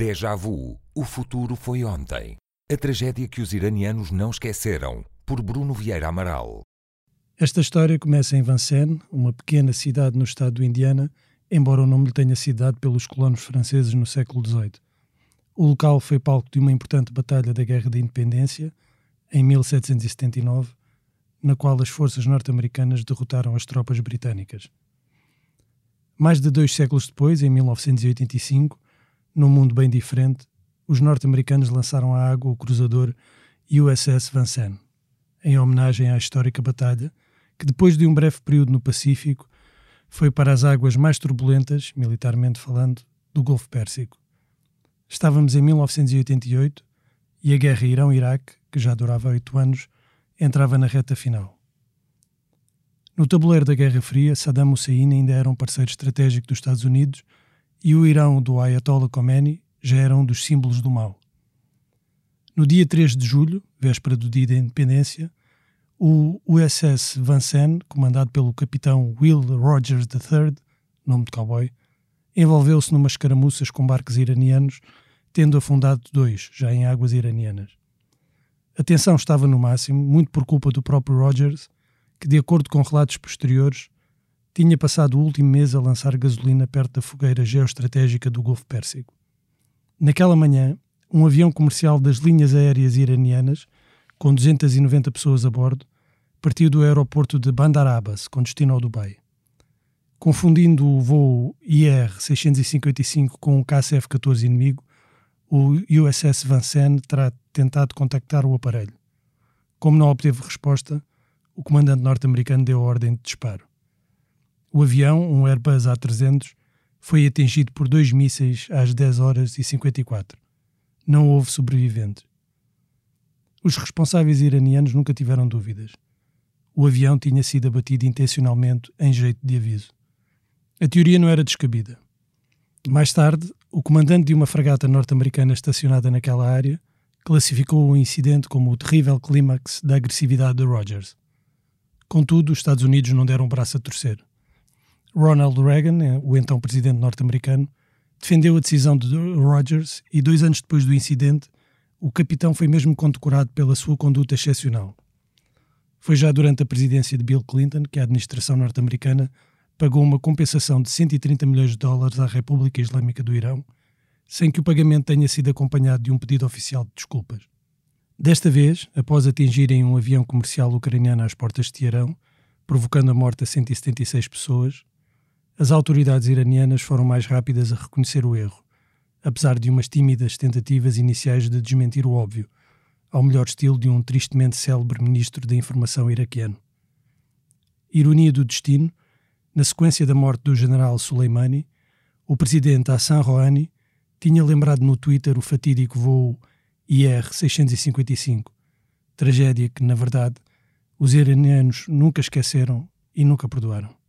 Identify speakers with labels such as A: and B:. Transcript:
A: Déjà vu. O futuro foi ontem. A tragédia que os iranianos não esqueceram. Por Bruno Vieira Amaral.
B: Esta história começa em Vincennes, uma pequena cidade no estado do Indiana, embora o nome lhe tenha sido dado pelos colonos franceses no século XVIII. O local foi palco de uma importante batalha da Guerra da Independência, em 1779, na qual as forças norte-americanas derrotaram as tropas britânicas. Mais de dois séculos depois, em 1985, num mundo bem diferente, os norte-americanos lançaram à água o cruzador USS Vincennes, em homenagem à histórica batalha que, depois de um breve período no Pacífico, foi para as águas mais turbulentas, militarmente falando, do Golfo Pérsico. Estávamos em 1988 e a guerra Irão-Iraque, que já durava oito anos, entrava na reta final. No tabuleiro da Guerra Fria, Saddam Hussein ainda era um parceiro estratégico dos Estados Unidos e o Irão do Ayatollah Khomeini já era um dos símbolos do mal. No dia 3 de julho, véspera do dia da independência, o USS Vincennes, comandado pelo capitão Will Rogers III, nome de cowboy, envolveu-se numas escaramuças com barcos iranianos, tendo afundado dois, já em águas iranianas. A tensão estava no máximo, muito por culpa do próprio Rogers, que, de acordo com relatos posteriores, tinha passado o último mês a lançar gasolina perto da fogueira geoestratégica do Golfo Pérsico. Naquela manhã, um avião comercial das linhas aéreas iranianas, com 290 pessoas a bordo, partiu do aeroporto de Bandar Abbas, com destino ao Dubai. Confundindo o voo IR-655 com o KCF-14 inimigo, o USS Vincennes terá tentado contactar o aparelho. Como não obteve resposta, o comandante norte-americano deu a ordem de disparo. O avião, um Airbus A300, foi atingido por dois mísseis às 10 horas e 54. Não houve sobreviventes. Os responsáveis iranianos nunca tiveram dúvidas. O avião tinha sido abatido intencionalmente em jeito de aviso. A teoria não era descabida. Mais tarde, o comandante de uma fragata norte-americana estacionada naquela área classificou o incidente como o terrível clímax da agressividade de Rogers. Contudo, os Estados Unidos não deram o braço a torcer. Ronald Reagan, eh, o então presidente norte-americano, defendeu a decisão de Rogers e, dois anos depois do incidente, o capitão foi mesmo condecorado pela sua conduta excepcional. Foi já durante a presidência de Bill Clinton que a administração norte-americana pagou uma compensação de 130 milhões de dólares à República Islâmica do Irão, sem que o pagamento tenha sido acompanhado de um pedido oficial de desculpas. Desta vez, após atingirem um avião comercial ucraniano às portas de Teherão, provocando a morte a 176 pessoas, as autoridades iranianas foram mais rápidas a reconhecer o erro, apesar de umas tímidas tentativas iniciais de desmentir o óbvio, ao melhor estilo de um tristemente célebre ministro da Informação iraquiano. Ironia do destino, na sequência da morte do general Soleimani, o presidente Hassan Rouhani tinha lembrado no Twitter o fatídico voo IR-655, tragédia que, na verdade, os iranianos nunca esqueceram e nunca perdoaram.